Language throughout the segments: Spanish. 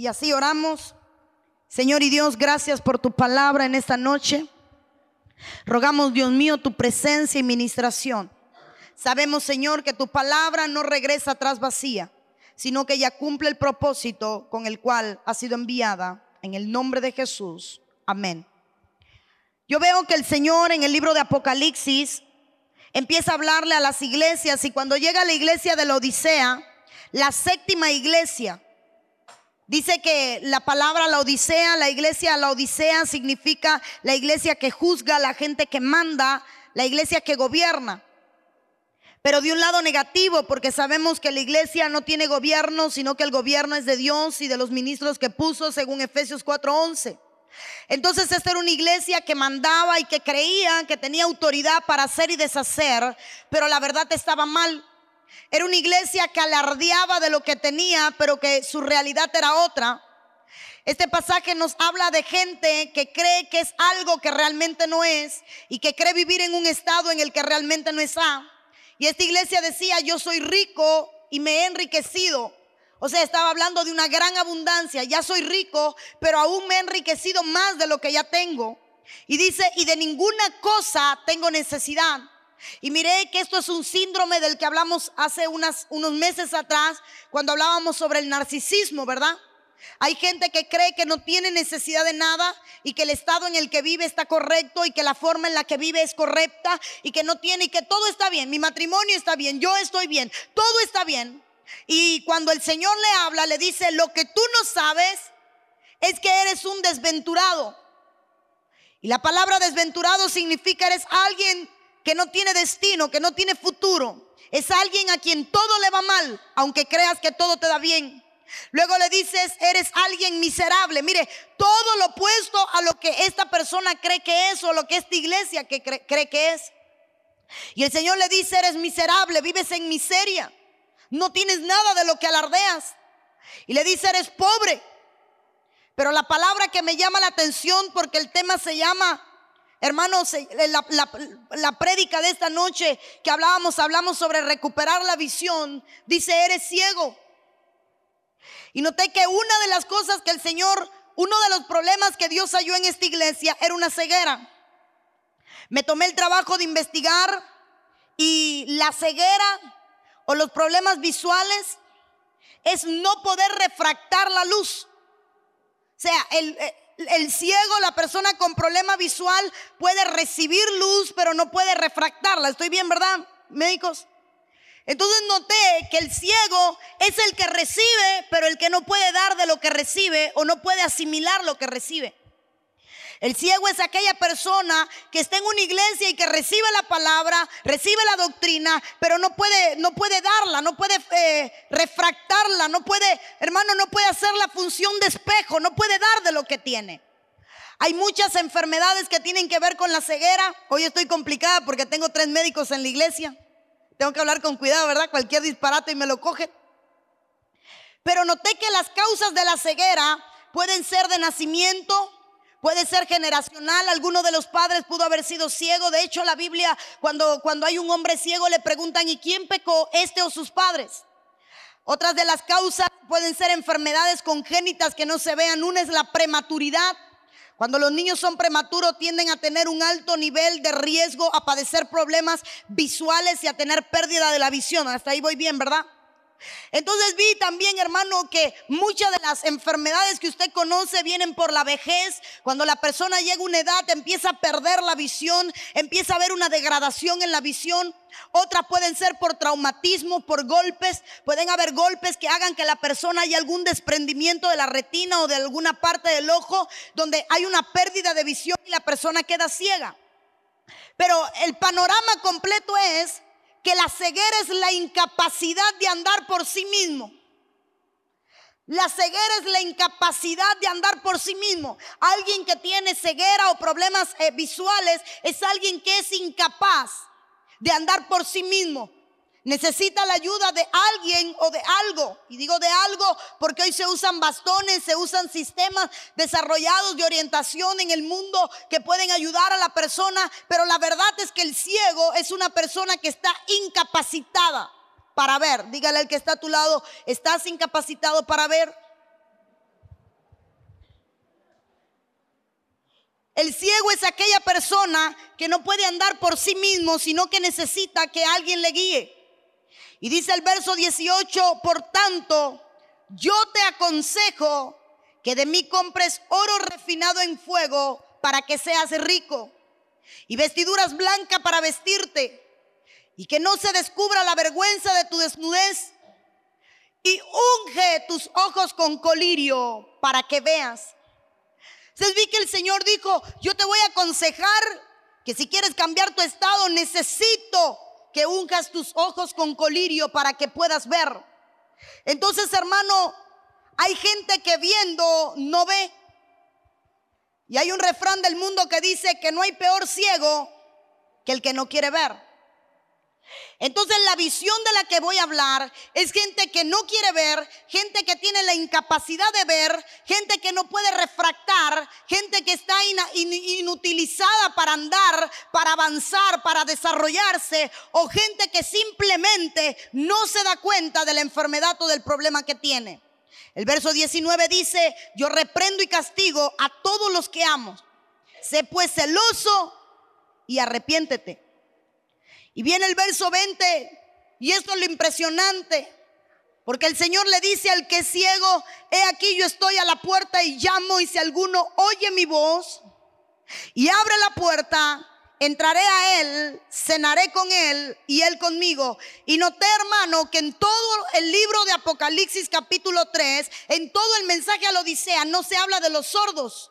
Y así oramos. Señor y Dios, gracias por tu palabra en esta noche. Rogamos, Dios mío, tu presencia y ministración. Sabemos, Señor, que tu palabra no regresa atrás vacía, sino que ella cumple el propósito con el cual ha sido enviada. En el nombre de Jesús. Amén. Yo veo que el Señor en el libro de Apocalipsis empieza a hablarle a las iglesias y cuando llega a la iglesia de la Odisea, la séptima iglesia, dice que la palabra la Odisea, la iglesia la Odisea significa la iglesia que juzga, la gente que manda, la iglesia que gobierna. Pero de un lado negativo, porque sabemos que la iglesia no tiene gobierno, sino que el gobierno es de Dios y de los ministros que puso, según Efesios 4:11. Entonces esta era una iglesia que mandaba y que creía que tenía autoridad para hacer y deshacer, pero la verdad estaba mal. Era una iglesia que alardeaba de lo que tenía, pero que su realidad era otra. Este pasaje nos habla de gente que cree que es algo que realmente no es y que cree vivir en un estado en el que realmente no está. Y esta iglesia decía, yo soy rico y me he enriquecido. O sea, estaba hablando de una gran abundancia. Ya soy rico, pero aún me he enriquecido más de lo que ya tengo. Y dice, y de ninguna cosa tengo necesidad. Y miré que esto es un síndrome del que hablamos hace unos meses atrás, cuando hablábamos sobre el narcisismo, ¿verdad? Hay gente que cree que no tiene necesidad de nada y que el estado en el que vive está correcto y que la forma en la que vive es correcta y que no tiene y que todo está bien. Mi matrimonio está bien, yo estoy bien, todo está bien. Y cuando el Señor le habla, le dice, lo que tú no sabes es que eres un desventurado. Y la palabra desventurado significa eres alguien que no tiene destino, que no tiene futuro. Es alguien a quien todo le va mal, aunque creas que todo te da bien. Luego le dices, eres alguien miserable. Mire, todo lo opuesto a lo que esta persona cree que es o lo que esta iglesia cree que es. Y el Señor le dice, eres miserable, vives en miseria. No tienes nada de lo que alardeas. Y le dice, eres pobre. Pero la palabra que me llama la atención, porque el tema se llama, hermanos, la, la prédica de esta noche que hablábamos, hablamos sobre recuperar la visión, dice, eres ciego. Y noté que una de las cosas que el Señor, uno de los problemas que Dios halló en esta iglesia era una ceguera. Me tomé el trabajo de investigar y la ceguera o los problemas visuales es no poder refractar la luz. O sea, el, el, ciego, la persona con problema visual puede recibir luz, pero no puede refractarla. Estoy bien, ¿verdad, médicos? Entonces noté que el ciego es el que recibe, pero el que no puede dar de lo que recibe o no puede asimilar lo que recibe. El ciego es aquella persona que está en una iglesia y que recibe la palabra, recibe la doctrina, pero no puede, no puede darla, no puede eh, refractarla, no puede, hermano, no puede hacer la función de espejo, no puede dar de lo que tiene. Hay muchas enfermedades que tienen que ver con la ceguera. Hoy estoy complicada porque tengo tres médicos en la iglesia. Tengo que hablar con cuidado, ¿verdad? Cualquier disparate y me lo cogen. Pero noté que las causas de la ceguera pueden ser de nacimiento, Puede ser generacional, alguno de los padres pudo haber sido ciego. De hecho, la Biblia, cuando, cuando hay un hombre ciego, le preguntan, ¿y quién pecó, este o sus padres? Otras de las causas pueden ser enfermedades congénitas que no se vean. Una es la prematuridad. Cuando los niños son prematuros tienden a tener un alto nivel de riesgo a padecer problemas visuales y a tener pérdida de la visión. Hasta ahí voy bien, ¿verdad? Entonces vi también, hermano, que muchas de las enfermedades que usted conoce vienen por la vejez. Cuando la persona llega a una edad, empieza a perder la visión, empieza a haber una degradación en la visión. Otras pueden ser por traumatismo, por golpes. Pueden haber golpes que hagan que la persona haya algún desprendimiento de la retina o de alguna parte del ojo donde hay una pérdida de visión y la persona queda ciega. Pero el panorama completo es que la ceguera es la incapacidad de andar por sí mismo. La ceguera es la incapacidad de andar por sí mismo. Alguien que tiene ceguera o problemas eh, visuales es alguien que es incapaz de andar por sí mismo. Necesita la ayuda de alguien o de algo. Y digo de algo porque hoy se usan bastones, se usan sistemas desarrollados de orientación en el mundo que pueden ayudar a la persona. Pero la verdad es que el ciego es una persona que está incapacitada para ver. Dígale al que está a tu lado, ¿estás incapacitado para ver? El ciego es aquella persona que no puede andar por sí mismo, sino que necesita que alguien le guíe. Y dice el verso 18, por tanto, yo te aconsejo que de mí compres oro refinado en fuego para que seas rico y vestiduras blancas para vestirte y que no se descubra la vergüenza de tu desnudez y unge tus ojos con colirio para que veas. Entonces vi que el Señor dijo, yo te voy a aconsejar que si quieres cambiar tu estado, necesito que unjas tus ojos con colirio para que puedas ver. Entonces, hermano, hay gente que viendo no ve. Y hay un refrán del mundo que dice que no hay peor ciego que el que no quiere ver. Entonces la visión de la que voy a hablar es gente que no quiere ver, gente que tiene la incapacidad de ver, gente que no puede refractar, gente que está inutilizada para andar, para avanzar, para desarrollarse, o gente que simplemente no se da cuenta de la enfermedad o del problema que tiene. El verso 19 dice, yo reprendo y castigo a todos los que amo. Sé pues celoso y arrepiéntete. Y viene el verso 20 y esto es lo impresionante. Porque el Señor le dice al que es ciego, he aquí yo estoy a la puerta y llamo y si alguno oye mi voz y abre la puerta, entraré a él, cenaré con él y él conmigo. Y noté, hermano, que en todo el libro de Apocalipsis capítulo 3, en todo el mensaje a la Odisea, no se habla de los sordos,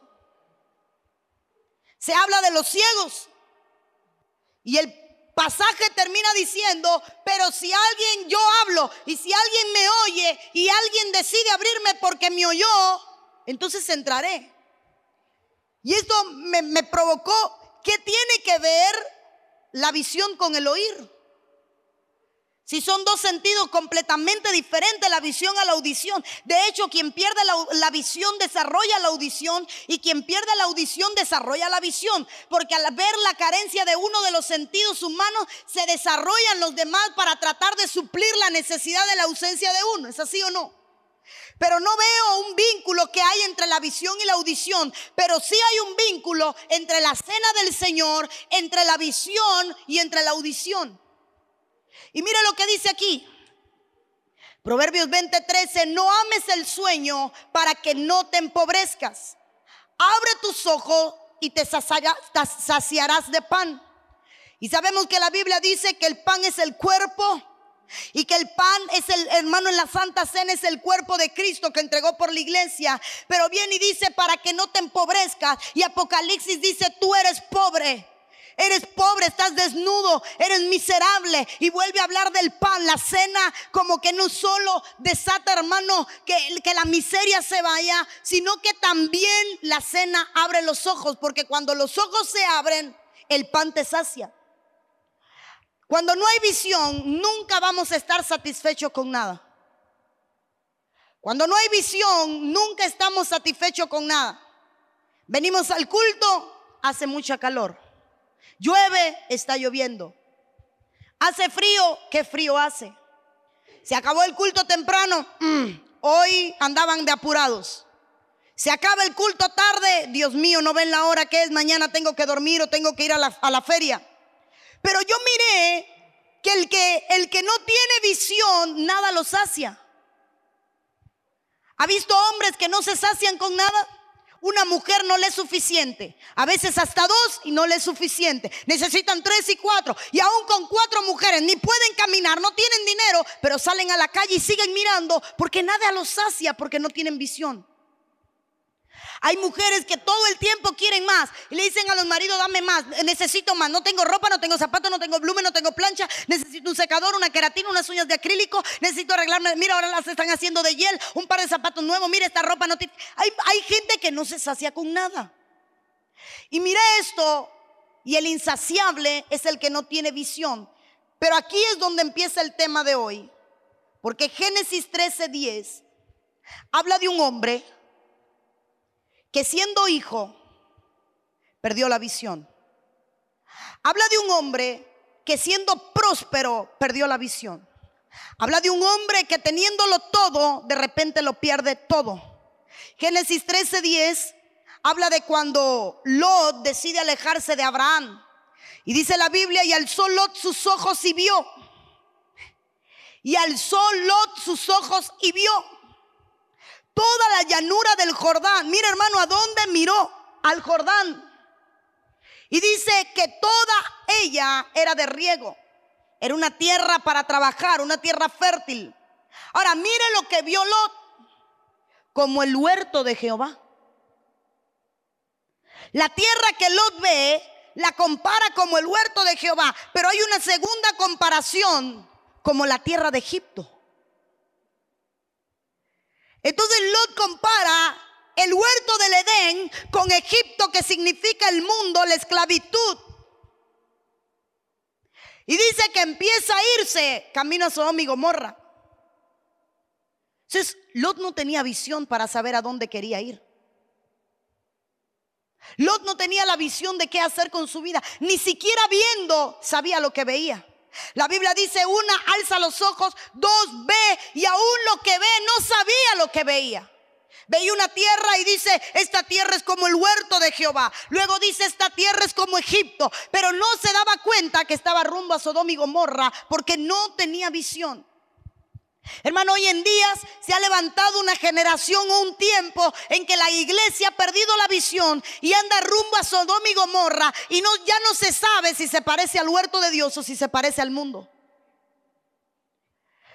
se habla de los ciegos. Y el pasaje termina diciendo, pero si alguien yo hablo y si alguien me oye y alguien decide abrirme porque me oyó, entonces entraré. Y esto me, me provocó, ¿qué tiene que ver la visión con el oír? Si son dos sentidos completamente diferentes, la visión a la audición. De hecho, quien pierde la, visión desarrolla la audición y quien pierde la audición desarrolla la visión. Porque al ver la carencia de uno de los sentidos humanos, se desarrollan los demás para tratar de suplir la necesidad de la ausencia de uno. ¿Es así o no? Pero no veo un vínculo que hay entre la visión y la audición, pero sí hay un vínculo entre la cena del Señor, entre la visión y entre la audición. Y mira lo que dice aquí. Proverbios 20:13, no ames el sueño para que no te empobrezcas. Abre tus ojos y te saciarás de pan. Y sabemos que la Biblia dice que el pan es el cuerpo y que el pan es el hermano en la Santa Cena es el cuerpo de Cristo que entregó por la iglesia. Pero viene y dice para que no te empobrezcas. Y Apocalipsis dice, tú eres pobre. Eres pobre, estás desnudo, eres miserable. Y vuelve a hablar del pan, la cena, como que no solo desata, hermano, que, la miseria se vaya, sino que también la cena abre los ojos, porque cuando los ojos se abren, el pan te sacia. Cuando no hay visión, nunca vamos a estar satisfechos con nada. Cuando no hay visión, nunca estamos satisfechos con nada. Venimos al culto, hace mucha calor. Llueve, está lloviendo. Hace frío, ¿qué frío hace? Se acabó el culto temprano, mm, hoy andaban de apurados. Se acaba el culto tarde, Dios mío, no ven la hora que es, mañana tengo que dormir o tengo que ir a la, a la feria. Pero yo miré que el, que el que no tiene visión, nada lo sacia. ¿Ha visto hombres que no se sacian con nada? Una mujer no le es suficiente. A veces hasta dos y no le es suficiente. Necesitan tres y cuatro. Y aún con cuatro mujeres ni pueden caminar, no tienen dinero, pero salen a la calle y siguen mirando porque nada los sacia, porque no tienen visión. Hay mujeres que todo el tiempo quieren más y le dicen a los maridos, dame más, necesito más. No tengo ropa, no tengo zapatos, no tengo blumen, no tengo plancha. Necesito un secador, una queratina, unas uñas de acrílico. Necesito arreglarme. Mira, ahora las están haciendo de hiel, un par de zapatos nuevos. Mira, esta ropa no tiene. Hay, hay gente que no se sacia con nada. Y mira esto, y el insaciable es el que no tiene visión. Pero aquí es donde empieza el tema de hoy. Porque Génesis 13:10 habla de un hombre que siendo hijo perdió la visión. Habla de un hombre que siendo próspero perdió la visión. Habla de un hombre que teniéndolo todo, de repente lo pierde todo. Génesis 13:10 habla de cuando Lot decide alejarse de Abraham. Y dice la Biblia, y alzó Lot sus ojos y vio. Y alzó Lot sus ojos y vio toda la llanura del Jordán. Mira hermano, ¿a dónde miró? Al Jordán. Y dice que toda ella era de riego. Era una tierra para trabajar, una tierra fértil. Ahora mire lo que vio Lot como el huerto de Jehová. La tierra que Lot ve la compara como el huerto de Jehová, pero hay una segunda comparación como la tierra de Egipto. Entonces Lot compara el huerto del Edén con Egipto, que significa el mundo, la esclavitud. Y dice que empieza a irse camino a Sodoma y Gomorra. Entonces, Lot no tenía visión para saber a dónde quería ir. Lot no tenía la visión de qué hacer con su vida. Ni siquiera viendo sabía lo que veía. La Biblia dice, una alza los ojos, dos ve y aún lo que ve no sabía lo que veía. Veía una tierra y dice, esta tierra es como el huerto de Jehová. Luego dice, esta tierra es como Egipto. Pero no se daba cuenta que estaba rumbo a Sodoma y Gomorra porque no tenía visión. Hermano, hoy en día se ha levantado una generación o un tiempo en que la iglesia ha perdido la visión y anda rumbo a Sodoma y Gomorra y no, ya no se sabe si se parece al huerto de Dios o si se parece al mundo.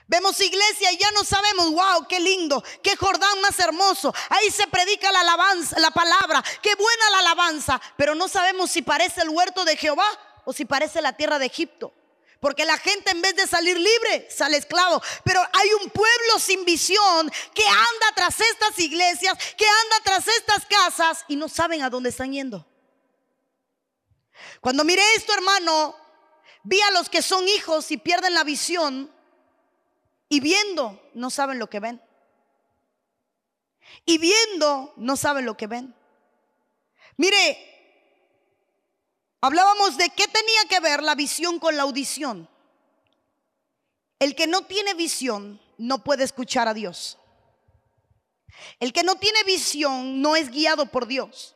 Vemos iglesia y ya no sabemos, wow, qué lindo, qué Jordán más hermoso. Ahí se predica la alabanza, la palabra, qué buena la alabanza, pero no sabemos si parece el huerto de Jehová o si parece la tierra de Egipto. Porque la gente en vez de salir libre, sale esclavo. Pero hay un pueblo sin visión que anda tras estas iglesias, que anda tras estas casas y no saben a dónde están yendo. Cuando miré esto, hermano, vi a los que son hijos y pierden la visión y viendo no saben lo que ven. Y viendo no saben lo que ven. Mire, Hablábamos de qué tenía que ver la visión con la audición. El que no tiene visión no puede escuchar a Dios. El que no tiene visión no es guiado por Dios.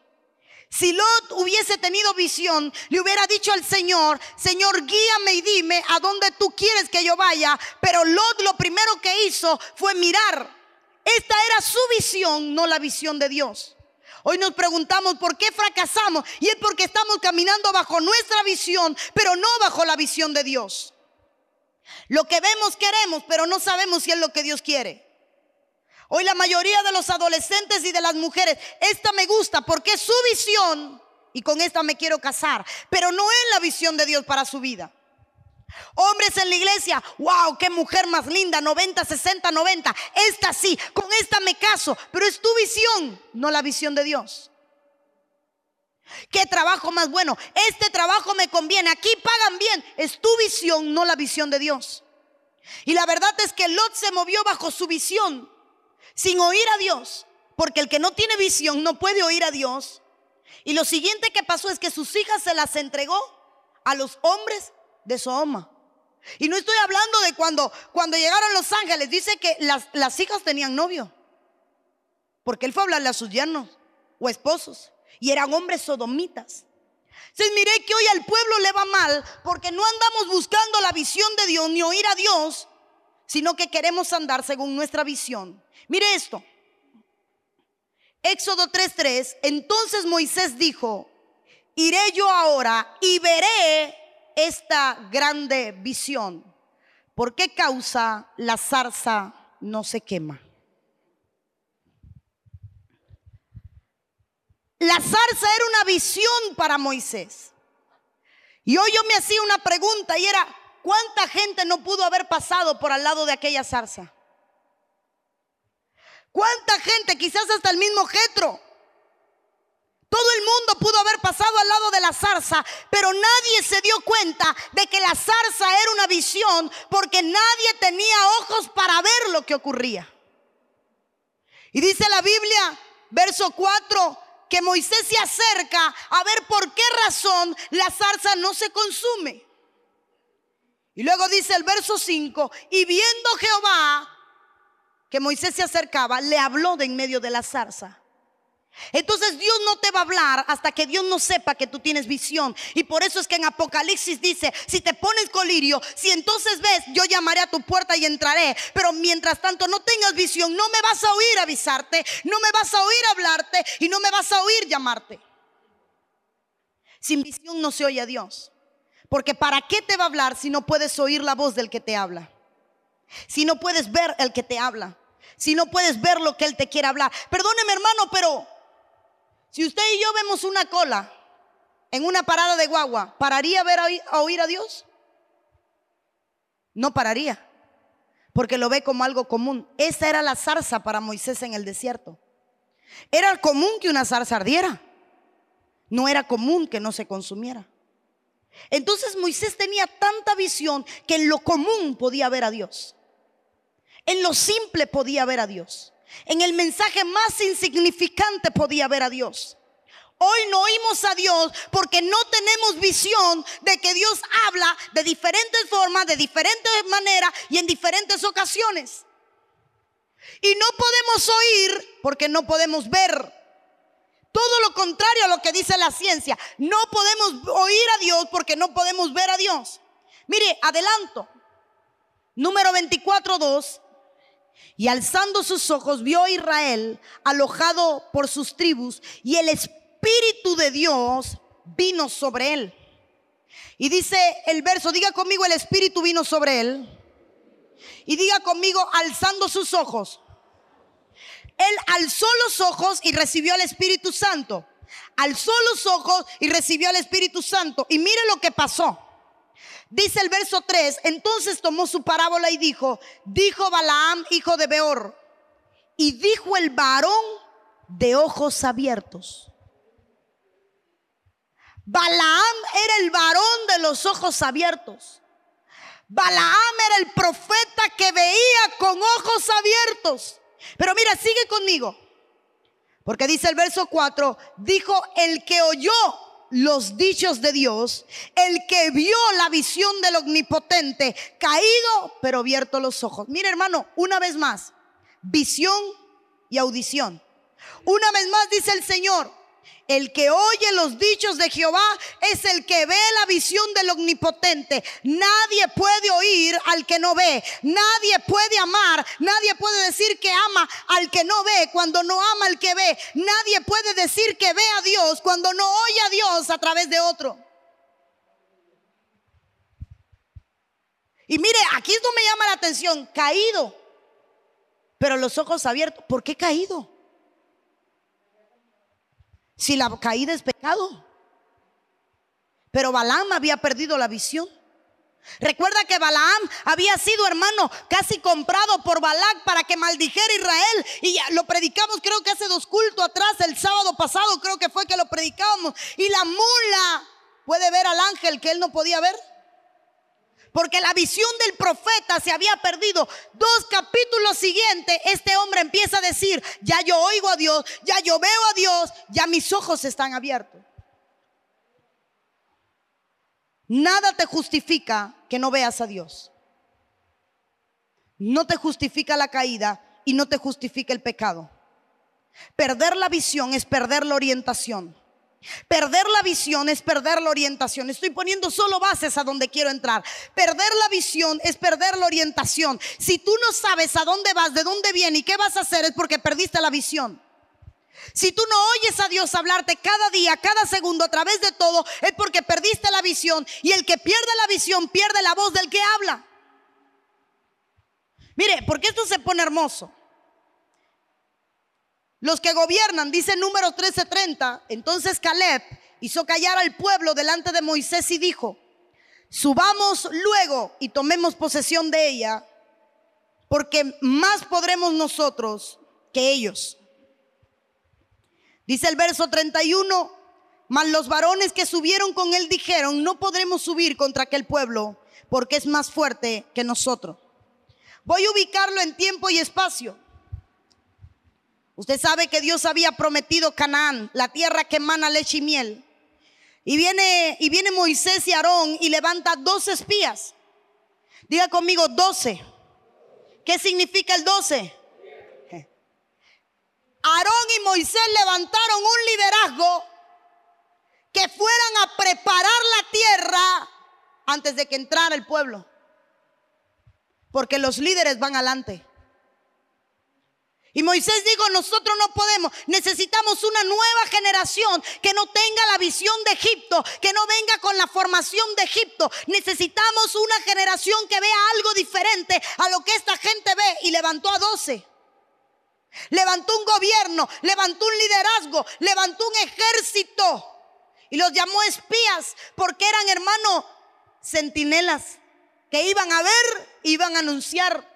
Si Lot hubiese tenido visión, le hubiera dicho al Señor, Señor, guíame y dime a dónde tú quieres que yo vaya. Pero Lot lo primero que hizo fue mirar. Esta era su visión, no la visión de Dios. Hoy nos preguntamos por qué fracasamos y es porque estamos caminando bajo nuestra visión, pero no bajo la visión de Dios. Lo que vemos queremos, pero no sabemos si es lo que Dios quiere. Hoy la mayoría de los adolescentes y de las mujeres, esta me gusta porque es su visión y con esta me quiero casar, pero no es la visión de Dios para su vida. Hombres en la iglesia, wow, qué mujer más linda, 90, 60, 90. Esta sí, con esta me caso, pero es tu visión, no la visión de Dios. ¿Qué trabajo más bueno? Este trabajo me conviene, aquí pagan bien, es tu visión, no la visión de Dios. Y la verdad es que Lot se movió bajo su visión, sin oír a Dios, porque el que no tiene visión no puede oír a Dios. Y lo siguiente que pasó es que sus hijas se las entregó a los hombres de Sodoma. Y no estoy hablando de cuando, cuando llegaron los ángeles, dice que las, las hijas tenían novio. Porque él fue a hablarle a sus yernos o esposos. Y eran hombres sodomitas. Entonces miré que hoy al pueblo le va mal porque no andamos buscando la visión de Dios ni oír a Dios, sino que queremos andar según nuestra visión. Mire esto. Éxodo 3:3. Entonces Moisés dijo, iré yo ahora y veré esta grande visión? ¿Por qué causa la zarza no se quema? La zarza era una visión para Moisés. Y hoy yo me hacía una pregunta y era, ¿cuánta gente no pudo haber pasado por al lado de aquella zarza? ¿Cuánta gente, quizás hasta el mismo Jetro, todo el mundo pudo haber pasado al lado de la zarza, pero nadie se dio cuenta de que la zarza era una visión porque nadie tenía ojos para ver lo que ocurría. Y dice la Biblia, verso 4, que Moisés se acerca a ver por qué razón la zarza no se consume. Y luego dice el verso 5, y viendo Jehová que Moisés se acercaba, le habló de en medio de la zarza. Entonces Dios no te va a hablar hasta que Dios no sepa que tú tienes visión. Y por eso es que en Apocalipsis dice, si te pones colirio, si entonces ves, yo llamaré a tu puerta y entraré. Pero mientras tanto no tengas visión, no me vas a oír avisarte, no me vas a oír hablarte y no me vas a oír llamarte. Sin visión no se oye a Dios. Porque ¿para qué te va a hablar si no puedes oír la voz del que te habla? Si no puedes ver el que te habla. Si no puedes ver lo que Él te quiere hablar. Perdóneme hermano, pero si usted y yo vemos una cola en una parada de guagua, ¿pararía a, ver, a oír a Dios? No pararía, porque lo ve como algo común. Esa era la zarza para Moisés en el desierto. Era común que una zarza ardiera. No era común que no se consumiera. Entonces Moisés tenía tanta visión que en lo común podía ver a Dios. En lo simple podía ver a Dios. En el mensaje más insignificante podía ver a Dios. Hoy no oímos a Dios porque no tenemos visión de que Dios habla de diferentes formas, de diferentes maneras y en diferentes ocasiones. Y no podemos oír porque no podemos ver. Todo lo contrario a lo que dice la ciencia. No podemos oír a Dios porque no podemos ver a Dios. Mire, adelanto. Número 24.2. Y alzando sus ojos vio a Israel alojado por sus tribus y el Espíritu de Dios vino sobre él. Y dice el verso, diga conmigo, el Espíritu vino sobre él. Y diga conmigo, alzando sus ojos. Él alzó los ojos y recibió al Espíritu Santo. Alzó los ojos y recibió al Espíritu Santo. Y mire lo que pasó. Dice el verso 3, entonces tomó su parábola y dijo, dijo Balaam, hijo de Beor, y dijo el varón de ojos abiertos. Balaam era el varón de los ojos abiertos. Balaam era el profeta que veía con ojos abiertos. Pero mira, sigue conmigo. Porque dice el verso 4, dijo el que oyó los dichos de Dios, el que vio la visión del omnipotente, caído pero abierto los ojos. Mire hermano, una vez más, visión y audición. Una vez más dice el Señor, el que oye los dichos de Jehová es el que ve la visión del omnipotente. Nadie puede oír al que no ve. Nadie puede amar. Nadie puede decir que ama al que no ve cuando no ama al que ve. Nadie puede decir que ve a Dios cuando no oye a Dios a través de otro. Y mire, aquí esto me llama la atención. Caído. Pero los ojos abiertos. ¿Por qué caído? Si la caída es pecado. Pero Balaam había perdido la visión. Recuerda que Balaam había sido hermano casi comprado por Balac para que maldijera Israel. Y lo predicamos creo que hace dos cultos atrás, el sábado pasado creo que fue que lo predicábamos. Y la mula puede ver al ángel que él no podía ver. Porque la visión del profeta se había perdido. Dos capítulos siguientes, este hombre empieza a decir, ya yo oigo a Dios, ya yo veo a Dios, ya mis ojos están abiertos. Nada te justifica que no veas a Dios. No te justifica la caída y no te justifica el pecado. Perder la visión es perder la orientación. Perder la visión es perder la orientación. Estoy poniendo solo bases a donde quiero entrar. Perder la visión es perder la orientación. Si tú no sabes a dónde vas, de dónde viene y qué vas a hacer, es porque perdiste la visión. Si tú no oyes a Dios hablarte cada día, cada segundo, a través de todo, es porque perdiste la visión. Y el que pierde la visión pierde la voz del que habla. Mire, porque esto se pone hermoso. Los que gobiernan, dice número 13:30, entonces Caleb hizo callar al pueblo delante de Moisés y dijo, subamos luego y tomemos posesión de ella, porque más podremos nosotros que ellos. Dice el verso 31, mas los varones que subieron con él dijeron, no podremos subir contra aquel pueblo, porque es más fuerte que nosotros. Voy a ubicarlo en tiempo y espacio. Usted sabe que Dios había prometido Canaán, la tierra que emana leche y miel. Y viene, y viene Moisés y Aarón y levanta dos espías. Diga conmigo, doce. ¿Qué significa el doce? Aarón y Moisés levantaron un liderazgo que fueran a preparar la tierra antes de que entrara el pueblo. Porque los líderes van adelante. Y Moisés dijo, nosotros no podemos, necesitamos una nueva generación que no tenga la visión de Egipto, que no venga con la formación de Egipto. Necesitamos una generación que vea algo diferente a lo que esta gente ve. Y levantó a doce. Levantó un gobierno, levantó un liderazgo, levantó un ejército. Y los llamó espías porque eran hermanos centinelas que iban a ver, iban a anunciar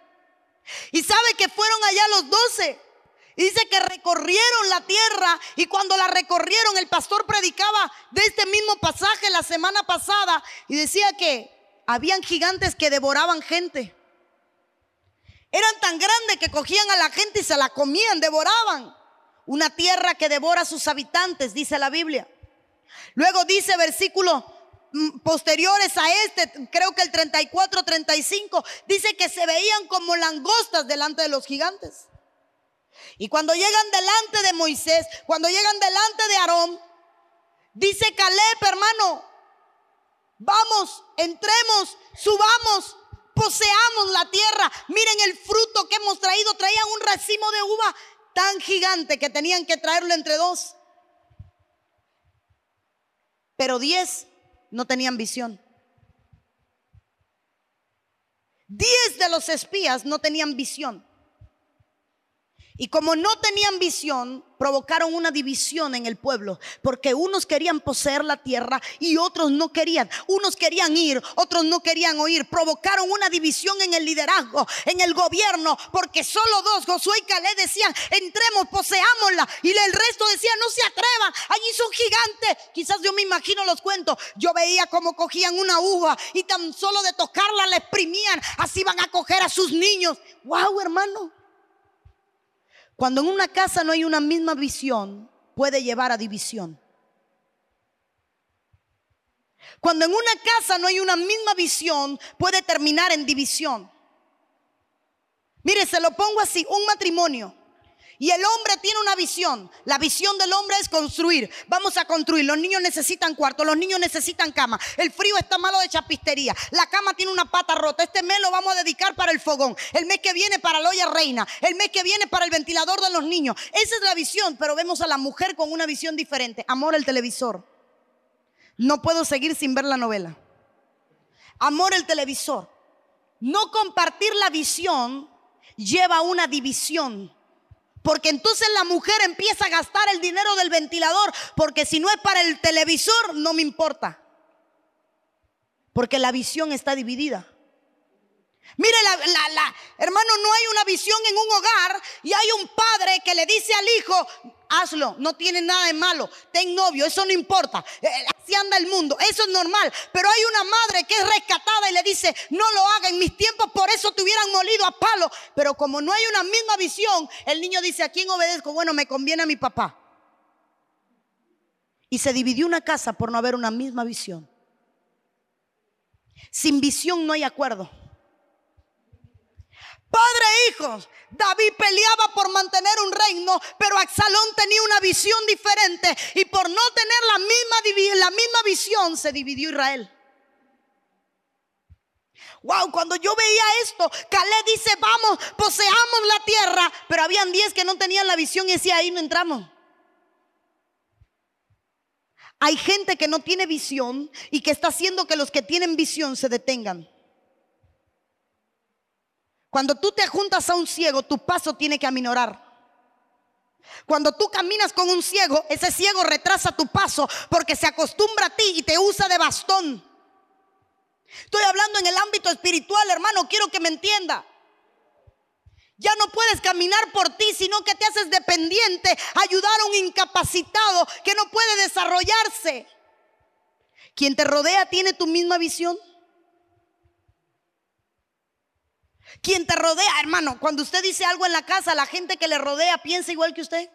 y sabe que fueron allá los doce. Y dice que recorrieron la tierra y cuando la recorrieron el pastor predicaba de este mismo pasaje la semana pasada y decía que habían gigantes que devoraban gente. Eran tan grandes que cogían a la gente y se la comían, devoraban. Una tierra que devora a sus habitantes, dice la Biblia. Luego dice versículo posteriores a este, creo que el 34, 35, dice que se veían como langostas delante de los gigantes. Y cuando llegan delante de Moisés, cuando llegan delante de Aarón, dice Caleb, hermano, vamos, entremos, subamos, poseamos la tierra. Miren el fruto que hemos traído. Traían un racimo de uva tan gigante que tenían que traerlo entre dos. Pero diez no tenían visión. Diez de los espías no tenían visión. Y como no tenían visión, provocaron una división en el pueblo, porque unos querían poseer la tierra y otros no querían. Unos querían ir, otros no querían oír. Provocaron una división en el liderazgo, en el gobierno, porque solo dos, Josué y Caleb, decían, entremos, poseámosla. Y el resto decía, no se atrevan, allí son gigantes. Quizás yo me imagino los cuentos. Yo veía cómo cogían una uva y tan solo de tocarla la exprimían, así van a coger a sus niños. Wow, hermano. Cuando en una casa no hay una misma visión, puede llevar a división. Cuando en una casa no hay una misma visión, puede terminar en división. Mire, se lo pongo así, un matrimonio y el hombre tiene una visión. La visión del hombre es construir. Vamos a construir. Los niños necesitan cuarto, los niños necesitan cama. El frío está malo de chapistería. La cama tiene una pata rota. Este mes lo vamos a dedicar para el fogón. El mes que viene para la olla reina. El mes que viene para el ventilador de los niños. Esa es la visión, pero vemos a la mujer con una visión diferente. Amor el televisor. No puedo seguir sin ver la novela. Amor el televisor. No compartir la visión lleva a una división. Porque entonces la mujer empieza a gastar el dinero del ventilador, porque si no es para el televisor, no me importa. Porque la visión está dividida. Mire, hermano, no hay una visión en un hogar y hay un padre que le dice al hijo, hazlo, no tiene nada de malo, ten novio, eso no importa, eh, así anda el mundo, eso es normal. Pero hay una madre que es rescatada y le dice, no lo haga, en mis tiempos por eso te hubieran molido a palo. Pero como no hay una misma visión, el niño dice, ¿a quién obedezco? Bueno, me conviene a mi papá. Y se dividió una casa por no haber una misma visión. Sin visión no hay acuerdo. Padre e hijos, David peleaba por mantener un reino, pero Absalón tenía una visión diferente y por no tener la misma, la misma visión se dividió Israel. Wow, cuando yo veía esto, Caleb dice, vamos, poseamos la tierra, pero habían diez que no tenían la visión y decía, ahí no entramos. Hay gente que no tiene visión y que está haciendo que los que tienen visión se detengan. Cuando tú te juntas a un ciego, tu paso tiene que aminorar. Cuando tú caminas con un ciego, ese ciego retrasa tu paso porque se acostumbra a ti y te usa de bastón. Estoy hablando en el ámbito espiritual, hermano, quiero que me entienda. Ya no puedes caminar por ti, sino que te haces dependiente, ayudar a un incapacitado que no puede desarrollarse. Quien te rodea tiene tu misma visión. Quien te rodea, hermano, cuando usted dice algo en la casa, la gente que le rodea piensa igual que usted.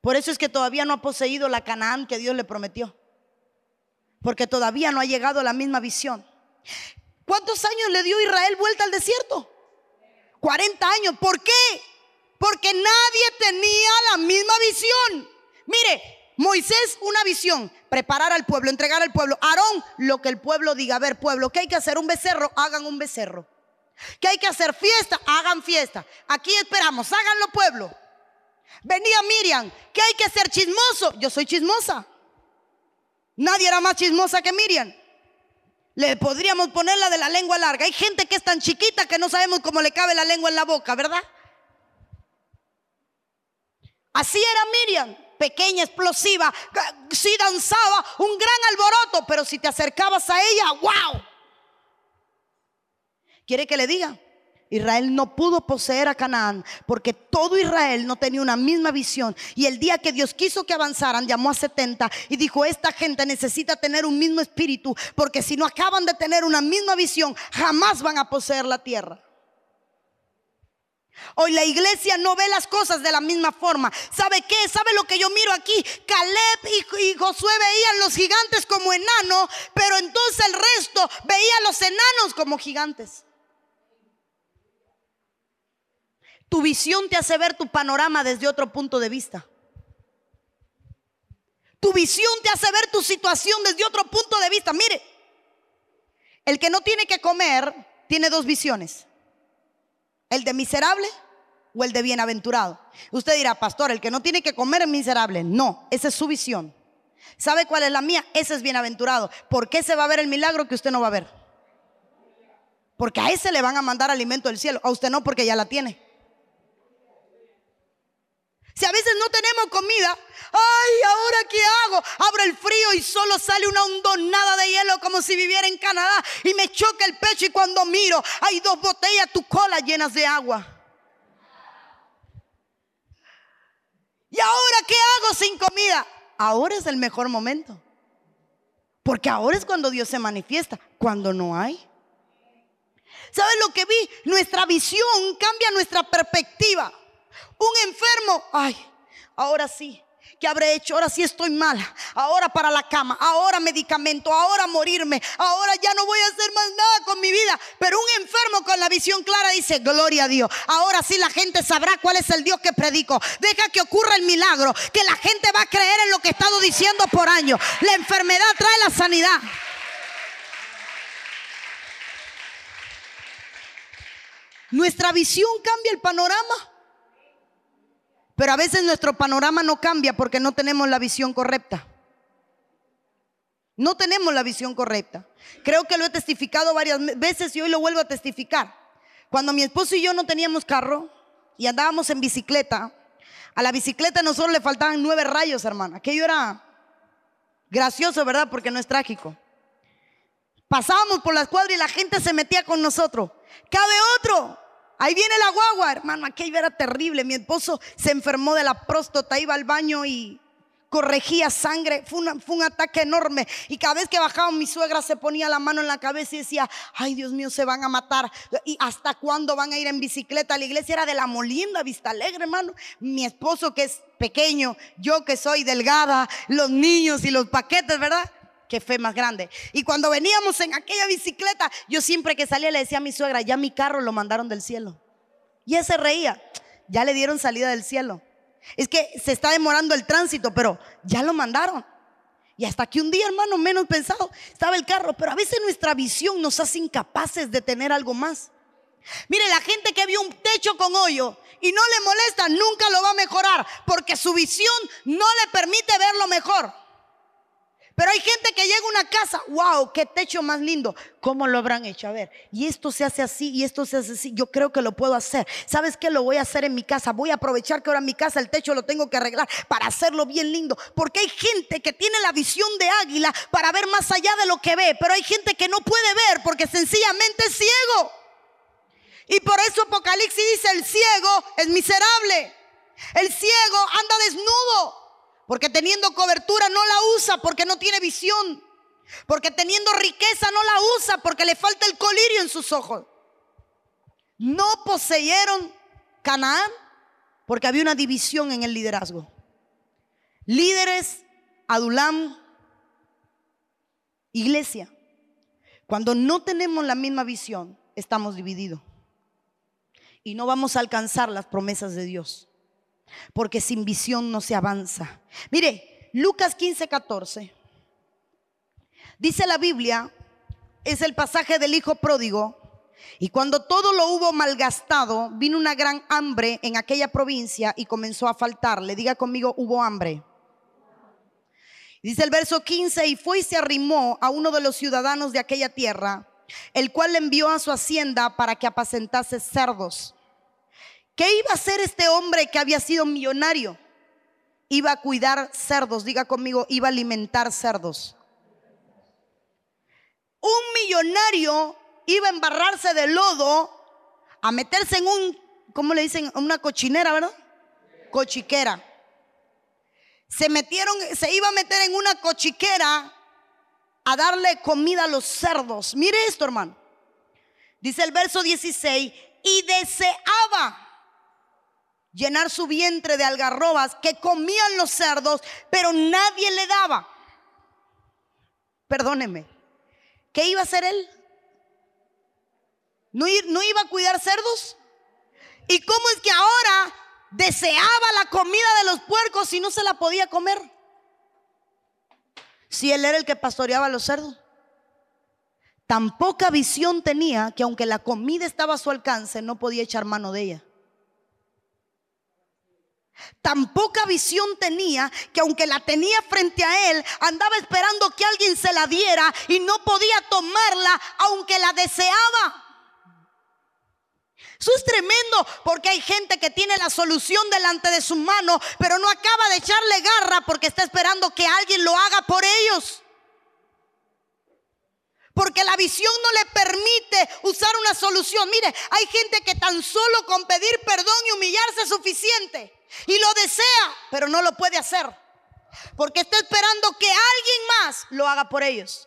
Por eso es que todavía no ha poseído la Canaán que Dios le prometió. Porque todavía no ha llegado a la misma visión. ¿Cuántos años le dio Israel vuelta al desierto? 40 años. ¿Por qué? Porque nadie tenía la misma visión. Mire, Moisés una visión, preparar al pueblo, entregar al pueblo. Aarón, lo que el pueblo diga. A ver, pueblo, ¿qué hay que hacer? Un becerro, hagan un becerro. ¿Qué hay que hacer? Fiesta, hagan fiesta. Aquí esperamos, háganlo pueblo. Venía Miriam, ¿qué hay que hacer? Chismoso. Yo soy chismosa. Nadie era más chismosa que Miriam. Le podríamos poner la de la lengua larga. Hay gente que es tan chiquita que no sabemos cómo le cabe la lengua en la boca, ¿verdad? Así era Miriam, pequeña, explosiva, sí danzaba, un gran alboroto, pero si te acercabas a ella, wow. ¿Quiere que le diga? Israel no pudo poseer a Canaán porque todo Israel no tenía una misma visión. Y el día que Dios quiso que avanzaran, llamó a 70 y dijo, esta gente necesita tener un mismo espíritu porque si no acaban de tener una misma visión, jamás van a poseer la tierra. Hoy la iglesia no ve las cosas de la misma forma. ¿Sabe qué? ¿Sabe lo que yo miro aquí? Caleb y, Josué veían los gigantes como enanos, pero entonces el resto veía los enanos como gigantes. Tu visión te hace ver tu panorama desde otro punto de vista. Tu visión te hace ver tu situación desde otro punto de vista. Mire, el que no tiene que comer tiene dos visiones. El de miserable o el de bienaventurado. Usted dirá, pastor, el que no tiene que comer es miserable. No, esa es su visión. ¿Sabe cuál es la mía? Ese es bienaventurado. ¿Por qué se va a ver el milagro que usted no va a ver? Porque a ese le van a mandar alimento del cielo. A usted no, porque ya la tiene. Si a veces no tenemos comida, ay, ¿ahora qué hago? Abro el frío y solo sale una hondonada de hielo como si viviera en Canadá y me choca el pecho y cuando miro hay dos botellas tu cola llenas de agua. ¿Y ahora qué hago sin comida? Ahora es el mejor momento. Porque ahora es cuando Dios se manifiesta, cuando no hay. ¿Sabes lo que vi? Nuestra visión cambia nuestra perspectiva. Un enfermo, ay, ahora sí. ¿Qué habré hecho? Ahora sí estoy mal. Ahora para la cama. Ahora medicamento. Ahora morirme. Ahora ya no voy a hacer más nada con mi vida. Pero un enfermo con la visión clara dice, gloria a Dios. Ahora sí la gente sabrá cuál es el Dios que predico. Deja que ocurra el milagro. Que la gente va a creer en lo que he estado diciendo por años. La enfermedad trae la sanidad. Nuestra visión cambia el panorama. Pero a veces nuestro panorama no cambia porque no tenemos la visión correcta. No tenemos la visión correcta. Creo que lo he testificado varias veces y hoy lo vuelvo a testificar. Cuando mi esposo y yo no teníamos carro y andábamos en bicicleta, a la bicicleta nosotros le faltaban nueve rayos, hermana. Aquello era gracioso, ¿verdad? Porque no es trágico. Pasábamos por la escuadra y la gente se metía con nosotros. Cabe otro. Ahí viene la guagua, hermano, aquello era terrible. Mi esposo se enfermó de la próstata, iba al baño y corregía sangre. Fue, un ataque enorme. Y cada vez que bajaba mi suegra se ponía la mano en la cabeza y decía, ay Dios mío, se van a matar. ¿Y hasta cuándo van a ir en bicicleta? La iglesia era de la Molinda, Vista Alegre, hermano. Mi esposo que es pequeño, yo que soy delgada, los niños y los paquetes, ¿verdad? Qué fe más grande. Y cuando veníamos en aquella bicicleta, yo siempre que salía le decía a mi suegra, ya mi carro lo mandaron del cielo. Y ella se reía, ya le dieron salida del cielo. Es que se está demorando el tránsito, pero ya lo mandaron. Y hasta que un día, hermano, menos pensado, estaba el carro. Pero a veces nuestra visión nos hace incapaces de tener algo más. Mire, la gente que vio un techo con hoyo y no le molesta, nunca lo va a mejorar, porque su visión no le permite ver lo mejor. Pero hay gente que llega a una casa, wow, qué techo más lindo. ¿Cómo lo habrán hecho? A ver, y esto se hace así, y esto se hace así. Yo creo que lo puedo hacer. ¿Sabes qué? Lo voy a hacer en mi casa. Voy a aprovechar que ahora en mi casa el techo lo tengo que arreglar para hacerlo bien lindo. Porque hay gente que tiene la visión de águila para ver más allá de lo que ve. Pero hay gente que no puede ver porque sencillamente es ciego. Y por eso Apocalipsis dice, el ciego es miserable. El ciego anda desnudo. Porque teniendo cobertura no la usa porque no tiene visión. Porque teniendo riqueza no la usa porque le falta el colirio en sus ojos. No poseyeron Canaán porque había una división en el liderazgo. Líderes, Adulam, iglesia. Cuando no tenemos la misma visión, estamos divididos. y no vamos a alcanzar las promesas de Dios. Porque sin visión no se avanza. Mire, Lucas 15, 14. Dice la Biblia, es el pasaje del hijo pródigo. Y cuando todo lo hubo malgastado, vino una gran hambre en aquella provincia y comenzó a faltarle. Diga conmigo, hubo hambre. Dice el verso 15, y fue y se arrimó a uno de los ciudadanos de aquella tierra, el cual le envió a su hacienda para que apacentase cerdos. ¿Qué iba a hacer este hombre que había sido millonario? Iba a cuidar cerdos, diga conmigo, iba a alimentar cerdos. Un millonario iba a embarrarse de lodo, a meterse en un, ¿cómo le dicen? Una cochinera, ¿verdad? Cochiquera. Se metieron, se iba a meter en una cochiquera a darle comida a los cerdos. Mire esto, hermano. Dice el verso 16, y deseaba llenar su vientre de algarrobas que comían los cerdos, pero nadie le daba. Perdóneme, ¿qué iba a hacer él? ¿No, iba a cuidar cerdos? ¿Y cómo es que ahora deseaba la comida de los puercos y no se la podía comer? Si él era el que pastoreaba los cerdos. Tan poca visión tenía que aunque la comida estaba a su alcance, no podía echar mano de ella. Tan poca visión tenía que aunque la tenía frente a él, andaba esperando que alguien se la diera y no podía tomarla aunque la deseaba. Eso es tremendo porque hay gente que tiene la solución delante de su mano, pero no acaba de echarle garra porque está esperando que alguien lo haga por ellos. Porque la visión no le permite usar una solución. Mire, hay gente que tan solo con pedir perdón y humillarse es suficiente. Y lo desea, pero no lo puede hacer. Porque está esperando que alguien más lo haga por ellos.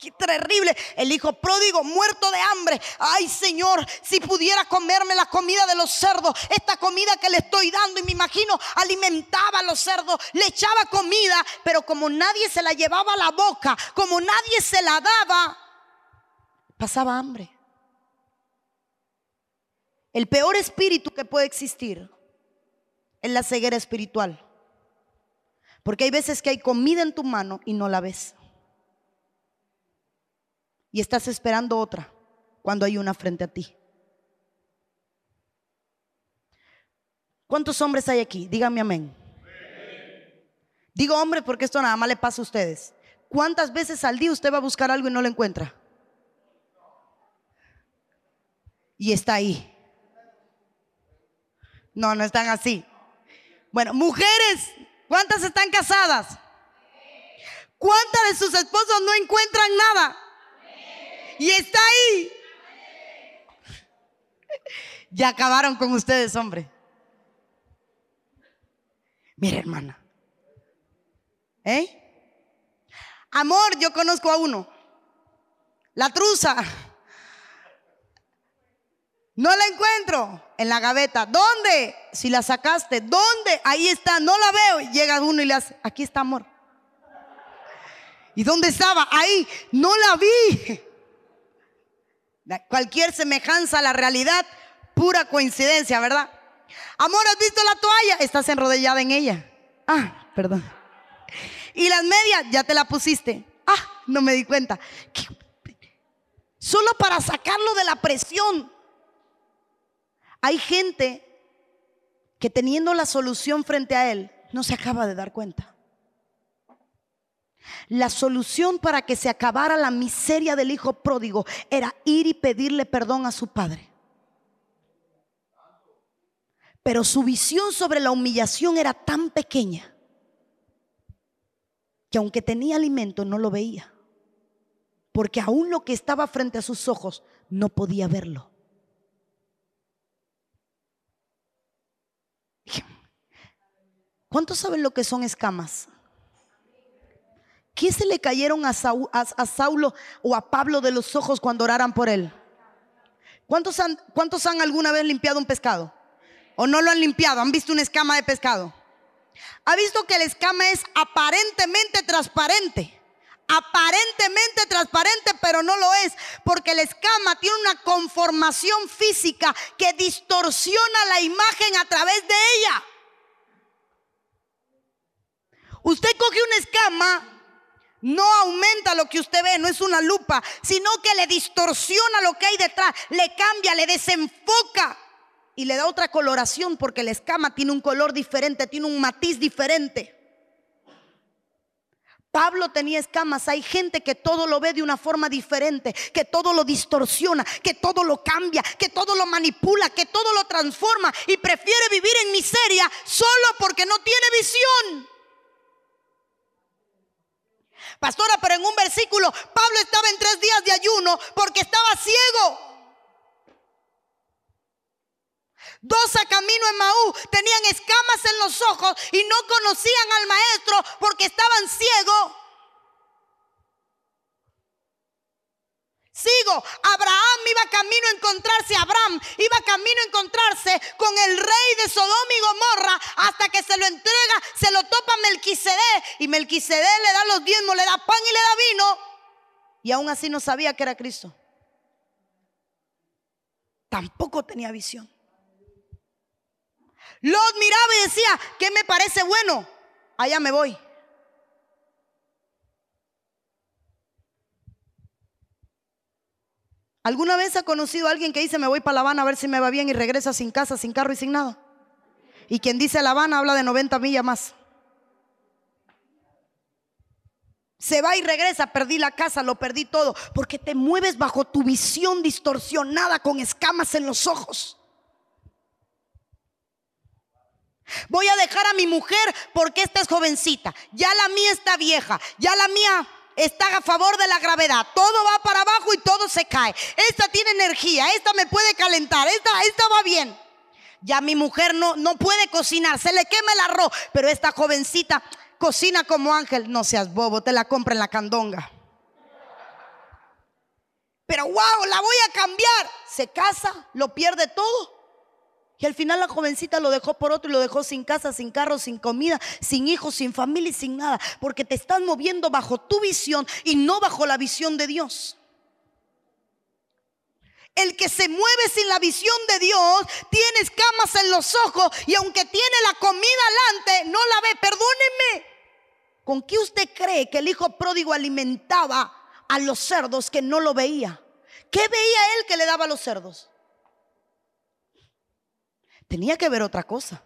Qué terrible. El hijo pródigo muerto de hambre. Ay Señor, si pudiera comerme la comida de los cerdos, esta comida que le estoy dando y me imagino alimentaba a los cerdos, le echaba comida, pero como nadie se la llevaba a la boca, como nadie se la daba, pasaba hambre. El peor espíritu que puede existir es la ceguera espiritual. Porque hay veces que hay comida en tu mano y no la ves. Y estás esperando otra cuando hay una frente a ti. ¿Cuántos hombres hay aquí? Díganme amén. Digo hombre porque esto nada más le pasa a ustedes. ¿Cuántas veces al día usted va a buscar algo y no lo encuentra? Y está ahí. No, no están así. Bueno, mujeres, ¿cuántas están casadas? ¿Cuántas de sus esposos no encuentran nada? Y está ahí. Ya acabaron con ustedes, hombre. Mira, hermana. ¿Eh? Amor, yo conozco a uno. La truza. No la encuentro en la gaveta. ¿Dónde? Si la sacaste, ¿dónde? Ahí está, no la veo. Y llega uno y le hace, aquí está amor. ¿Y dónde estaba? Ahí, no la vi. Cualquier semejanza a la realidad, pura coincidencia, ¿verdad? Amor, ¿has visto la toalla? Estás enrodellada en ella. Ah, perdón. Y las medias, ya te la pusiste. Ah, no me di cuenta. Solo para sacarlo de la presión. Hay gente que teniendo la solución frente a él, no se acaba de dar cuenta. La solución para que se acabara la miseria del hijo pródigo era ir y pedirle perdón a su padre. Pero su visión sobre la humillación era tan pequeña que aunque tenía alimento no lo veía. Porque aún lo que estaba frente a sus ojos no podía verlo. ¿Cuántos saben lo que son escamas? ¿Qué se le cayeron a, Saulo o a Pablo de los ojos cuando oraran por él? ¿Cuántos han, ¿Cuántos han alguna vez limpiado un pescado? ¿O no lo han limpiado? ¿Han visto una escama de pescado? ¿Ha visto que la escama es aparentemente transparente? Aparentemente transparente, pero no lo es, porque la escama tiene una conformación física que distorsiona la imagen a través de ella. Usted coge una escama no aumenta lo que usted ve, no es una lupa, sino que le distorsiona lo que hay detrás, le cambia, le desenfoca y le da otra coloración porque la escama tiene un color diferente, tiene un matiz diferente. Pablo tenía escamas, hay gente que todo lo ve de una forma diferente, que todo lo distorsiona, que todo lo cambia, que todo lo manipula, que todo lo transforma y prefiere vivir en miseria solo porque no tiene visión. Pastora, pero en un versículo Pablo estaba en tres días de ayuno porque estaba ciego. Dos a camino en Maú tenían escamas en los ojos y no conocían al maestro porque estaban ciegos. Sigo, Abraham iba camino a encontrarse, Abraham iba camino a encontrarse con el rey de Sodoma y Gomorra hasta que se lo entrega, se lo topa Melquisedec y Melquisedec le da los diezmos, le da pan y le da vino y aún así no sabía que era Cristo. Tampoco tenía visión. Lot miraba y decía, ¿qué me parece bueno? Allá me voy. ¿Alguna vez ha conocido a alguien que dice me voy para La Habana a ver si me va bien y regresa sin casa, sin carro y sin nada? Y quien dice La Habana habla de 90 millas más. Se va y regresa, perdí la casa, lo perdí todo, porque te mueves bajo tu visión distorsionada con escamas en los ojos. Voy a dejar a mi mujer porque esta es jovencita, ya la mía está vieja, ya la mía está a favor de la gravedad. Todo va para abajo y todo se cae. Esta tiene energía, esta me puede calentar, esta, esta va bien. Ya mi mujer no, no puede cocinar, se le quema el arroz, pero esta jovencita cocina como ángel. No seas bobo, te la compra en la candonga. Pero wow, la voy a cambiar. Se casa, lo pierde todo. Y al final la jovencita lo dejó por otro y lo dejó sin casa, sin carro, sin comida, sin hijos, sin familia y sin nada. Porque te estás moviendo bajo tu visión y no bajo la visión de Dios. El que se mueve sin la visión de Dios tiene escamas en los ojos y aunque tiene la comida alante, no la ve. Perdóneme. ¿Con qué usted cree que el hijo pródigo alimentaba a los cerdos que no lo veía? ¿Qué veía él que le daba a los cerdos? Tenía que ver otra cosa.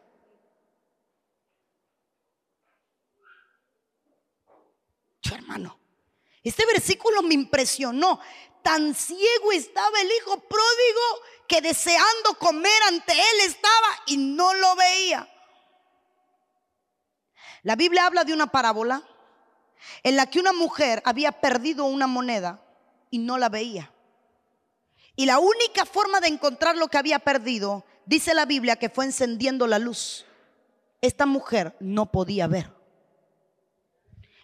Yo, hermano, este versículo me impresionó. Tan ciego estaba el hijo pródigo que deseando comer ante él estaba y no lo veía. La Biblia habla de una parábola en la que una mujer había perdido una moneda y no la veía. Y la única forma de encontrar lo que había perdido dice la Biblia que fue encendiendo la luz. Esta mujer no podía ver.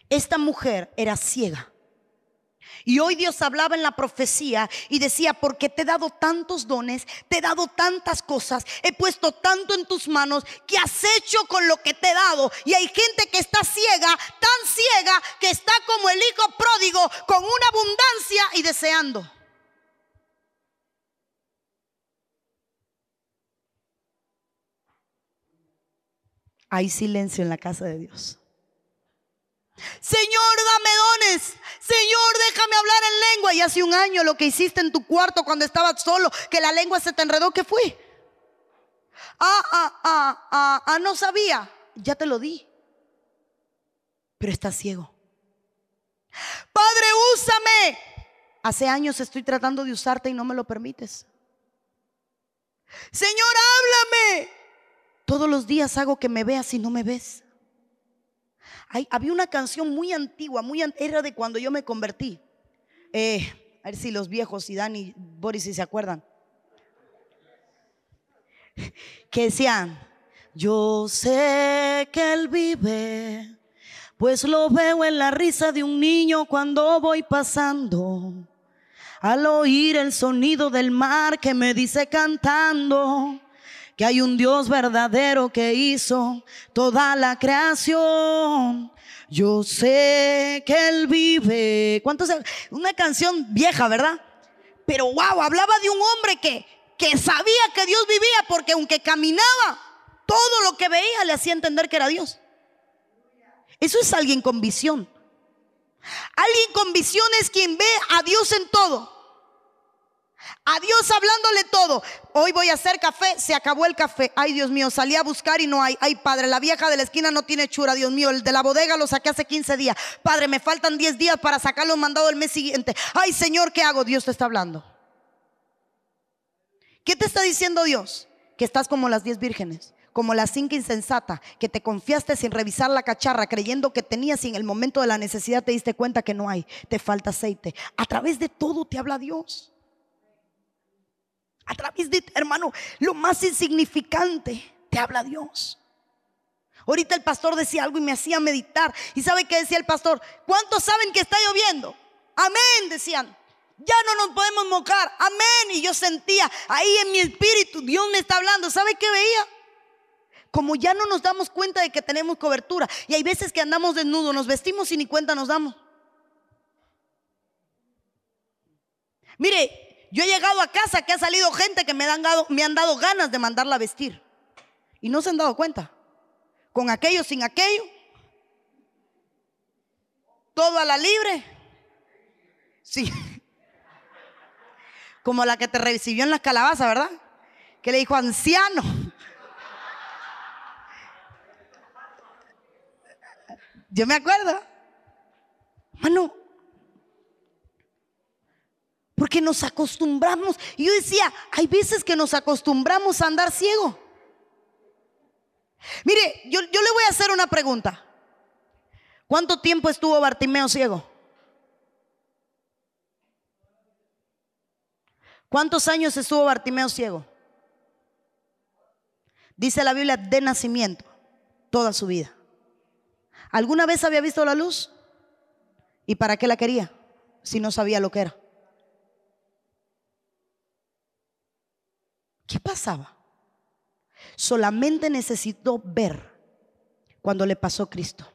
Esta mujer era ciega. Y hoy Dios hablaba en la profecía y decía, porque te he dado tantos dones, te he dado tantas cosas, he puesto tanto en tus manos que has hecho con lo que te he dado. Y hay gente que está ciega, tan ciega, que está como el hijo pródigo, con una abundancia y deseando. Hay silencio en la casa de Dios. Señor, dame dones. Señor, déjame hablar en lengua. Y hace un año lo que hiciste en tu cuarto cuando estabas solo, que la lengua se te enredó, ¿qué fue? Ah, ah, ah, ah, ah, no sabía. Ya te lo di. Pero estás ciego. Padre, úsame. Hace años estoy tratando de usarte y no me lo permites. Señor, háblame. Todos los días hago que me veas y no me ves. había una canción muy antigua, muy era de cuando yo me convertí. Eh, a ver si los viejos, y Dani, Boris, si se acuerdan. Que decían, yo sé que Él vive, pues lo veo en la risa de un niño cuando voy pasando. Al oír el sonido del mar que me dice cantando, que hay un Dios verdadero que hizo toda la creación. Yo sé que Él vive. ¿Cuántos? Una canción vieja, ¿verdad? Pero wow, hablaba de un hombre que, que sabía que Dios vivía porque aunque caminaba, todo lo que veía le hacía entender que era Dios. Eso es alguien con visión. Alguien con visión es quien ve a Dios en todo. A Dios hablándole todo. Hoy voy a hacer café, se acabó el café. Ay, Dios mío, salí a buscar y no hay. Ay, padre, la vieja de la esquina no tiene chura, Dios mío. El de la bodega lo saqué hace 15 días. Padre, me faltan 10 días para sacarlo mandado el mes siguiente. Ay, Señor, ¿qué hago? Dios te está hablando. ¿Qué te está diciendo Dios? Que estás como las 10 vírgenes como la cinca insensata, que te confiaste sin revisar la cacharra, creyendo que tenías y en el momento de la necesidad te diste cuenta que no hay, te falta aceite. A través de todo te habla Dios. A través de, hermano, lo más insignificante te habla Dios. Ahorita el pastor decía algo y me hacía meditar. ¿Y sabe qué decía el pastor? ¿Cuántos saben que está lloviendo? Amén, decían. Ya no nos podemos mojar. Amén. Y yo sentía ahí en mi espíritu, Dios me está hablando. ¿Sabe qué veía? Como ya no nos damos cuenta de que tenemos cobertura. Y hay veces que andamos desnudos, nos vestimos y ni cuenta nos damos. Mire, yo he llegado a casa que ha salido gente que me han dado, me han dado ganas de mandarla a vestir. Y no se han dado cuenta. Con aquello, sin aquello. Todo a la libre. Sí. Como la que te recibió en la calabaza, ¿verdad? Que le dijo anciano. Yo me acuerdo. Mano, porque nos acostumbramos. Y yo decía, hay veces que nos acostumbramos a andar ciego. Mire, yo, yo le voy a hacer una pregunta. ¿Cuánto tiempo estuvo Bartimeo ciego? ¿Cuántos años estuvo Bartimeo ciego? Dice la Biblia de nacimiento, toda su vida. ¿Alguna vez había visto la luz? ¿Y para qué la quería? Si no sabía lo que era. ¿Qué pasaba? Solamente necesitó ver cuando le pasó Cristo.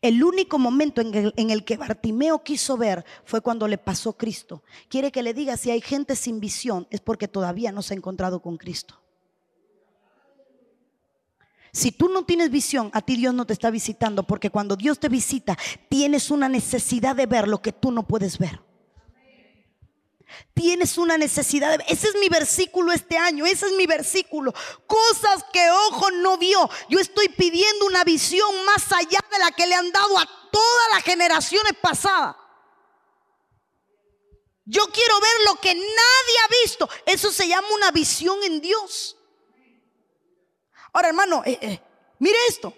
El único momento en el, que Bartimeo quiso ver fue cuando le pasó Cristo. Quiere que le diga si hay gente sin visión es porque todavía no se ha encontrado con Cristo. Si tú no tienes visión, a ti Dios no te está visitando porque cuando Dios te visita tienes una necesidad de ver lo que tú no puedes ver. Tienes una necesidad. De, ese es mi versículo este año. Ese es mi versículo. Cosas que ojo no vio. Yo estoy pidiendo una visión más allá de la que le han dado a todas las generaciones pasadas. Yo quiero ver lo que nadie ha visto. Eso se llama una visión en Dios. Ahora, hermano, eh, eh, mire esto.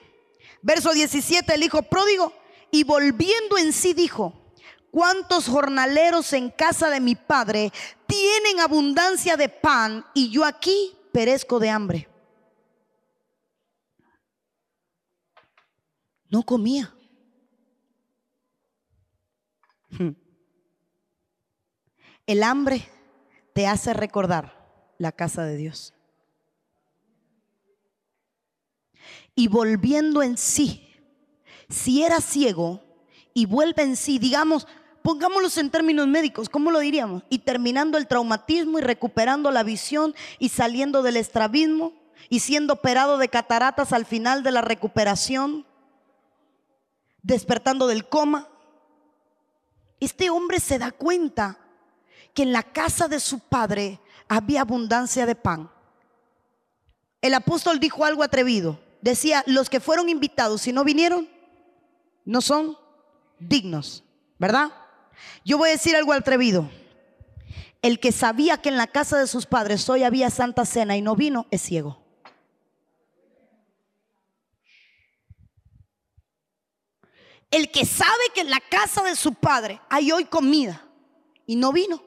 Verso 17, el hijo pródigo. Y volviendo en sí dijo, ¿Cuántos jornaleros en casa de mi padre tienen abundancia de pan y yo aquí perezco de hambre? No comía. Hmm. El hambre te hace recordar la casa de Dios. Y volviendo en sí, si era ciego y vuelve en sí, digamos, pongámoslos en términos médicos, ¿cómo lo diríamos? Y terminando el traumatismo y recuperando la visión y saliendo del estrabismo y siendo operado de cataratas al final de la recuperación, despertando del coma. Este hombre se da cuenta que en la casa de su padre había abundancia de pan. El apóstol dijo algo atrevido. Decía, los que fueron invitados y no vinieron, no son dignos, ¿verdad? Yo voy a decir algo atrevido. El que sabía que en la casa de sus padres hoy había santa cena y no vino, es ciego. El que sabe que en la casa de su padre hay hoy comida y no vino,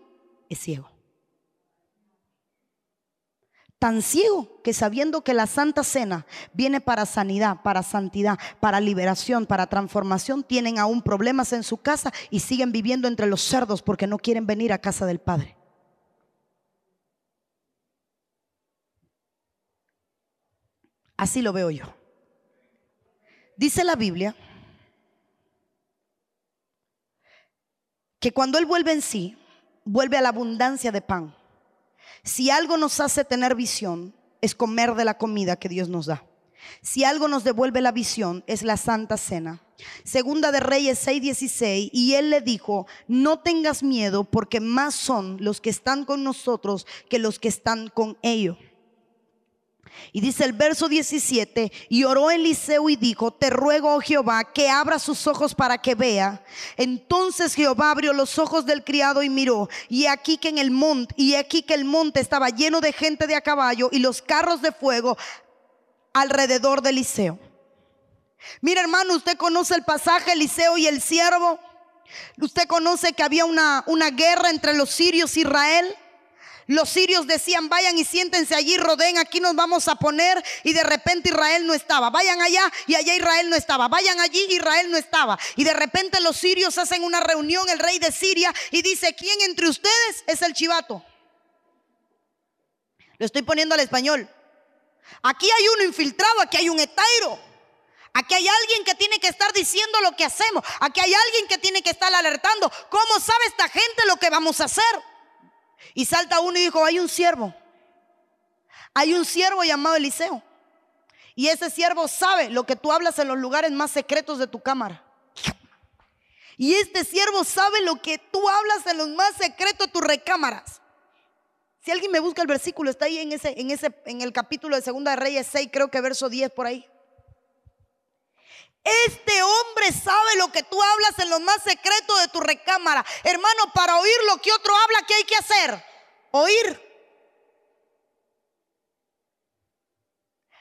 es ciego. Tan ciego que sabiendo que la Santa Cena viene para sanidad, para santidad, para liberación, para transformación, tienen aún problemas en su casa y siguen viviendo entre los cerdos porque no quieren venir a casa del Padre. Así lo veo yo. Dice la Biblia que cuando Él vuelve en sí, vuelve a la abundancia de pan. Si algo nos hace tener visión, es comer de la comida que Dios nos da. Si algo nos devuelve la visión, es la Santa Cena. Segunda de Reyes 6:16, y él le dijo, no tengas miedo porque más son los que están con nosotros que los que están con ellos. Y dice el verso 17, y oró Eliseo y dijo, te ruego, oh Jehová, que abra sus ojos para que vea. Entonces Jehová abrió los ojos del criado y miró, y aquí que en el monte, y aquí que el monte estaba lleno de gente de a caballo y los carros de fuego alrededor de Eliseo. Mira hermano, usted conoce el pasaje Eliseo y el siervo. Usted conoce que había una, una guerra entre los sirios e Israel. Los sirios decían, vayan y siéntense allí, rodeen, aquí nos vamos a poner. Y de repente Israel no estaba. Vayan allá y allá Israel no estaba. Vayan allí, Israel no estaba. Y de repente los sirios hacen una reunión, el rey de Siria, y dice, ¿quién entre ustedes es el chivato? Lo estoy poniendo al español. Aquí hay uno infiltrado, aquí hay un etairo. Aquí hay alguien que tiene que estar diciendo lo que hacemos. Aquí hay alguien que tiene que estar alertando. ¿Cómo sabe esta gente lo que vamos a hacer? Y salta uno y dijo, hay un siervo. Hay un siervo llamado Eliseo. Y ese siervo sabe lo que tú hablas en los lugares más secretos de tu cámara. Y este siervo sabe lo que tú hablas en los más secretos de tus recámaras. Si alguien me busca el versículo, está ahí en ese, en ese, en el capítulo de Segunda de Reyes 6, creo que verso 10 por ahí. Este hombre sabe lo que tú hablas en lo más secreto de tu recámara. Hermano, para oír lo que otro habla, ¿qué hay que hacer? Oír.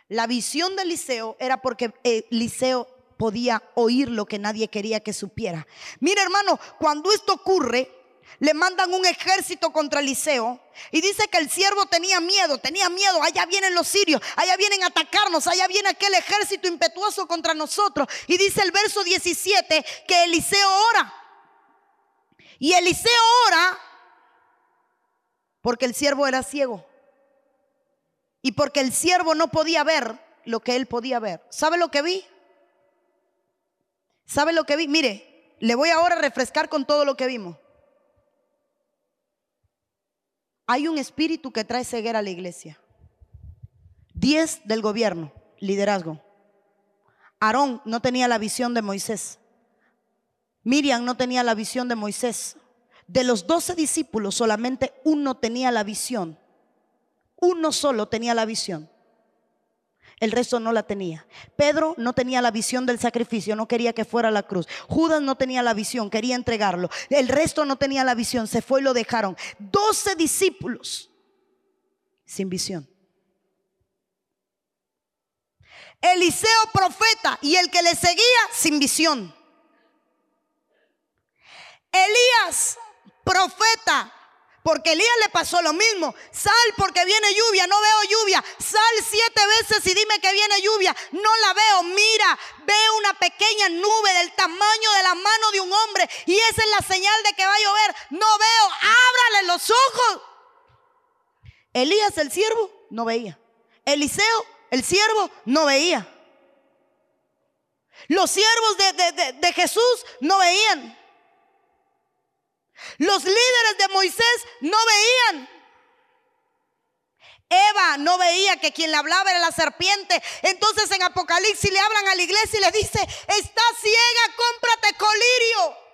La visión de Eliseo era porque Eliseo podía oír lo que nadie quería que supiera. Mira, hermano, cuando esto ocurre, le mandan un ejército contra Eliseo y dice que el siervo tenía miedo, tenía miedo, allá vienen los sirios, allá vienen a atacarnos, allá viene aquel ejército impetuoso contra nosotros. Y dice el verso 17 que Eliseo ora. Y Eliseo ora porque el siervo era ciego y porque el siervo no podía ver lo que él podía ver. ¿Sabe lo que vi? ¿Sabe lo que vi? Mire, le voy ahora a refrescar con todo lo que vimos. Hay un espíritu que trae ceguera a la iglesia. Diez del gobierno, liderazgo. Aarón no tenía la visión de Moisés. Miriam no tenía la visión de Moisés. De los doce discípulos solamente uno tenía la visión. Uno solo tenía la visión. El resto no la tenía. Pedro no tenía la visión del sacrificio, no quería que fuera la cruz. Judas no tenía la visión, quería entregarlo. El resto no tenía la visión, se fue y lo dejaron. Doce discípulos sin visión. Eliseo profeta y el que le seguía sin visión. Elías profeta porque Elías le pasó lo mismo. Sal porque viene lluvia, no veo lluvia. Sal siete veces y dime que viene lluvia. No la veo. Mira, veo una pequeña nube del tamaño de la mano de un hombre. Y esa es la señal de que va a llover. No veo. Ábrale los ojos. Elías, el siervo, no veía. Eliseo, el siervo, no veía. Los siervos de, de Jesús no veían. Los líderes de Moisés no veían. Eva no veía que quien le hablaba era la serpiente. Entonces en Apocalipsis le hablan a la iglesia y le dice, está ciega, cómprate colirio.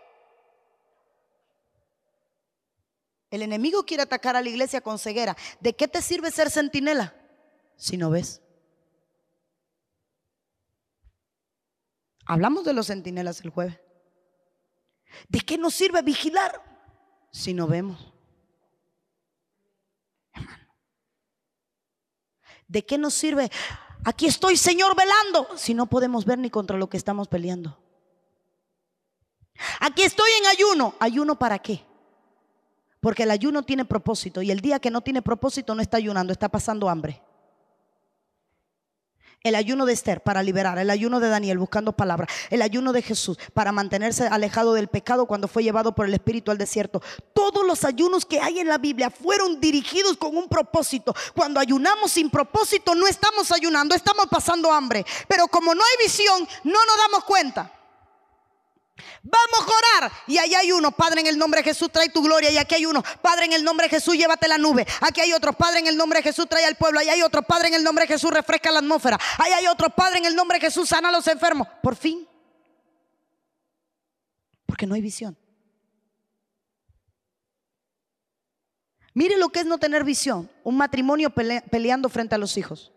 El enemigo quiere atacar a la iglesia con ceguera. ¿De qué te sirve ser centinela si no ves? Hablamos de los centinelas el jueves. ¿De qué nos sirve vigilar? Si no vemos? ¿De qué nos sirve? Aquí estoy, Señor, velando, si no podemos ver ni contra lo que estamos peleando. Aquí estoy en ayuno. ¿Ayuno para qué? Porque el ayuno tiene propósito y el día que no tiene propósito no está ayunando, está pasando hambre. El ayuno de Esther para liberar, el ayuno de Daniel buscando palabra, el ayuno de Jesús para mantenerse alejado del pecado cuando fue llevado por el Espíritu al desierto. Todos los ayunos que hay en la Biblia fueron dirigidos con un propósito. Cuando ayunamos sin propósito no estamos ayunando, estamos pasando hambre. Pero como no hay visión, no nos damos cuenta. Vamos a orar. Y allá hay uno, Padre, en el nombre de Jesús, trae tu gloria. Y aquí hay uno, Padre, en el nombre de Jesús, llévate la nube. Aquí hay otro, Padre, en el nombre de Jesús, trae al pueblo. Allá hay otro, Padre, en el nombre de Jesús, refresca la atmósfera. Ahí hay otro, Padre, en el nombre de Jesús, sana a los enfermos. Por fin. Porque no hay visión. Mire lo que es no tener visión. Un matrimonio peleando frente a los hijos.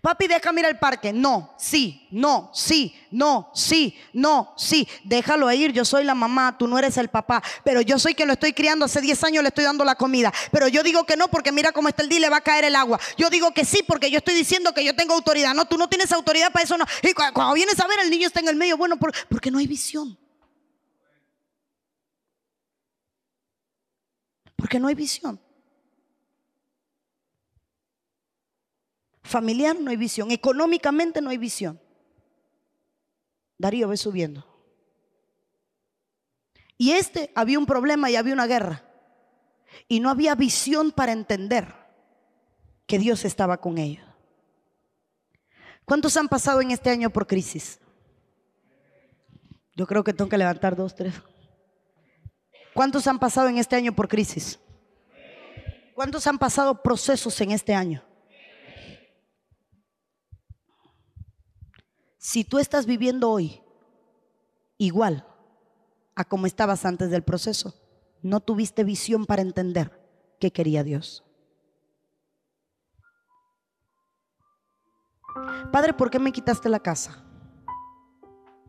Papi, déjame ir al parque. No, sí, no, sí, no, sí, no, sí. Déjalo ir. Yo soy la mamá, tú no eres el papá. Pero yo soy quien lo estoy criando. Hace 10 años le estoy dando la comida. Pero yo digo que no porque mira cómo está el día, le va a caer el agua. Yo digo que sí porque yo estoy diciendo que yo tengo autoridad. No, tú no tienes autoridad para eso. No. Y cuando vienes a ver, el niño está en el medio. Bueno, porque no hay visión. Porque no hay visión. Familiar no hay visión. Económicamente no hay visión. Darío ve subiendo. Y este había un problema y había una guerra. Y no había visión para entender que Dios estaba con ellos. ¿Cuántos han pasado en este año por crisis? Yo creo que tengo que levantar dos, tres. ¿Cuántos han pasado en este año por crisis? ¿Cuántos han pasado procesos en este año? Si tú estás viviendo hoy igual a como estabas antes del proceso, no tuviste visión para entender qué quería Dios. Padre, ¿por qué me quitaste la casa?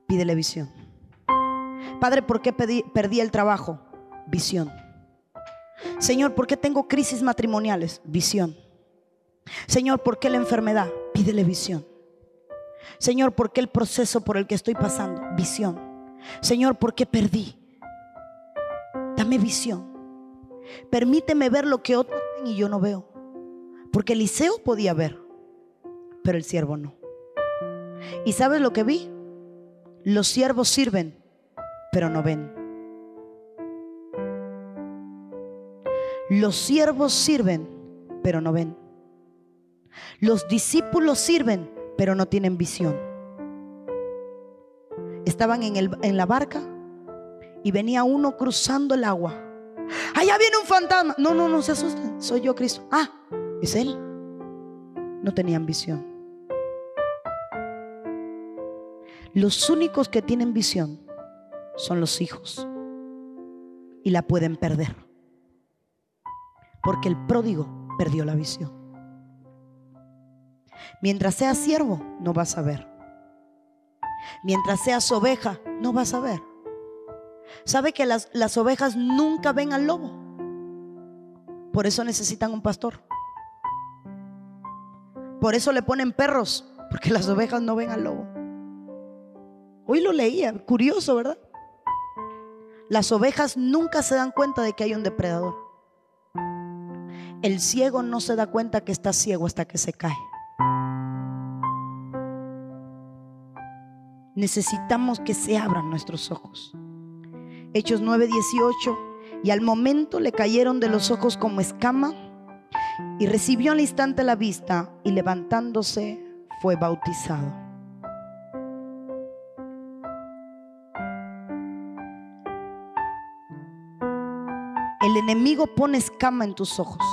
Pídele visión. Padre, ¿por qué perdí el trabajo? Visión. Señor, ¿por qué tengo crisis matrimoniales? Visión. Señor, ¿por qué la enfermedad? Pídele visión. Señor, ¿por qué el proceso por el que estoy pasando? Visión. Señor, ¿por qué perdí? Dame visión. Permíteme ver lo que otros ven y yo no veo. Porque Eliseo podía ver, pero el siervo no. ¿Y sabes lo que vi? Los siervos sirven, pero no ven. Los siervos sirven, pero no ven. Los discípulos sirven, pero no tienen visión. Estaban en, el, en la barca y venía uno cruzando el agua. Allá viene un fantasma. No, no, no se asusten. Soy yo, Cristo. Ah, es Él. No tenían visión. Los únicos que tienen visión son los hijos. Y la pueden perder. Porque el pródigo perdió la visión. Mientras seas siervo, no vas a ver. Mientras seas oveja, no vas a ver. ¿Sabe que las, las ovejas nunca ven al lobo? Por eso necesitan un pastor. Por eso le ponen perros, porque las ovejas no ven al lobo. Hoy lo leía, curioso, ¿verdad? Las ovejas nunca se dan cuenta de que hay un depredador. El ciego no se da cuenta que está ciego hasta que se cae. Necesitamos que se abran nuestros ojos. Hechos 9:18, y al momento le cayeron de los ojos como escama, y recibió al instante la vista, y levantándose fue bautizado. El enemigo pone escama en tus ojos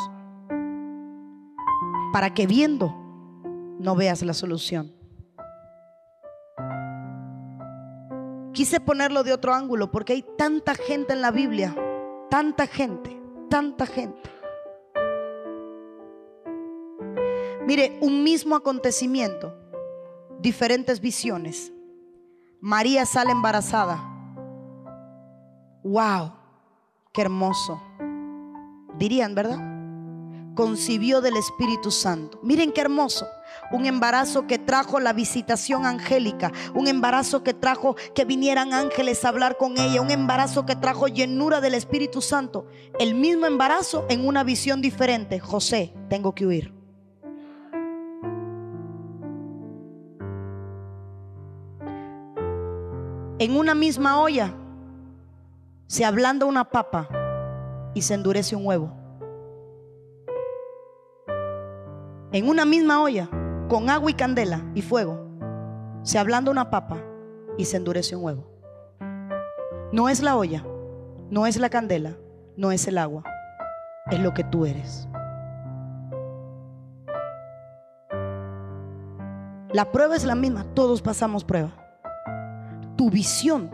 para que viendo no veas la solución. Quise ponerlo de otro ángulo porque hay tanta gente en la Biblia, tanta gente, tanta gente. Mire, un mismo acontecimiento, diferentes visiones. María sale embarazada. ¡Wow! ¡Qué hermoso! Dirían, ¿verdad? concibió del Espíritu Santo. Miren qué hermoso. Un embarazo que trajo la visitación angélica, un embarazo que trajo que vinieran ángeles a hablar con ella, un embarazo que trajo llenura del Espíritu Santo. El mismo embarazo en una visión diferente. José, tengo que huir. En una misma olla se ablanda una papa y se endurece un huevo. En una misma olla, con agua y candela y fuego, se ablanda una papa y se endurece un huevo. No es la olla, no es la candela, no es el agua, es lo que tú eres. La prueba es la misma, todos pasamos prueba. Tu visión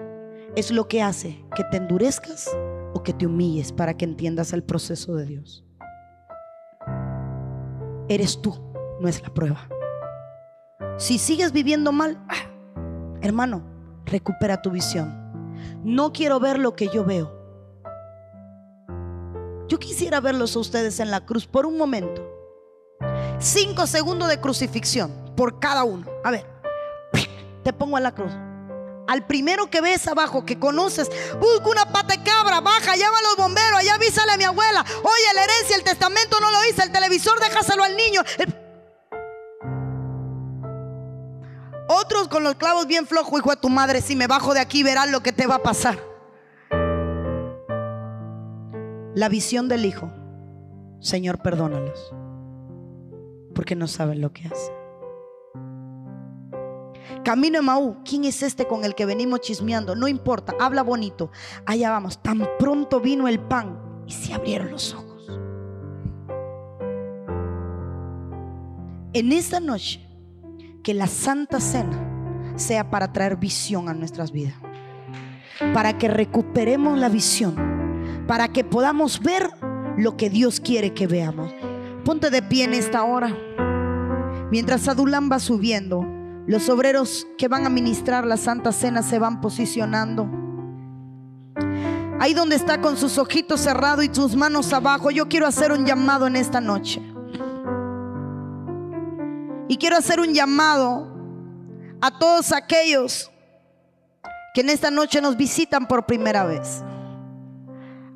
es lo que hace que te endurezcas o que te humilles para que entiendas el proceso de Dios. Eres tú, no es la prueba. Si sigues viviendo mal, hermano, recupera tu visión. No quiero ver lo que yo veo. Yo quisiera verlos a ustedes en la cruz por un momento. Cinco segundos de crucifixión por cada uno. A ver, te pongo a la cruz. Al primero que ves abajo, que conoces, busca una pata de cabra, baja, llama a los bomberos, allá avísale a mi abuela. Oye, la herencia, el testamento no lo hice, el televisor déjaselo al niño. Otros con los clavos bien flojos, hijo de tu madre, si me bajo de aquí verás lo que te va a pasar. La visión del hijo, Señor, perdónalos, porque no saben lo que hacen. Camino Maú, ¿quién es este con el que venimos chismeando? No importa, habla bonito. Allá vamos, tan pronto vino el pan y se abrieron los ojos. En esta noche, que la Santa Cena sea para traer visión a nuestras vidas. Para que recuperemos la visión. Para que podamos ver lo que Dios quiere que veamos. Ponte de pie en esta hora. Mientras Adulán va subiendo. Los obreros que van a ministrar la Santa Cena se van posicionando. Ahí donde está con sus ojitos cerrados y sus manos abajo, yo quiero hacer un llamado en esta noche. Y quiero hacer un llamado a todos aquellos que en esta noche nos visitan por primera vez.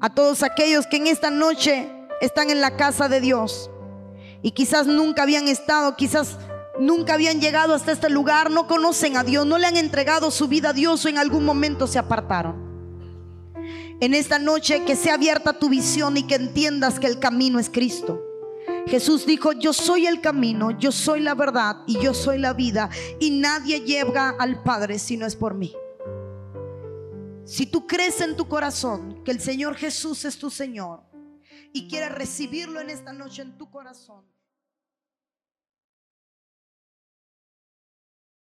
A todos aquellos que en esta noche están en la casa de Dios y quizás nunca habían estado, quizás nunca habían llegado hasta este lugar, no conocen a Dios, no le han entregado su vida a Dios o en algún momento se apartaron. En esta noche que sea abierta tu visión y que entiendas que el camino es Cristo. Jesús dijo, yo soy el camino, yo soy la verdad y yo soy la vida y nadie llega al Padre si no es por mí. Si tú crees en tu corazón que el Señor Jesús es tu Señor y quieres recibirlo en esta noche en tu corazón,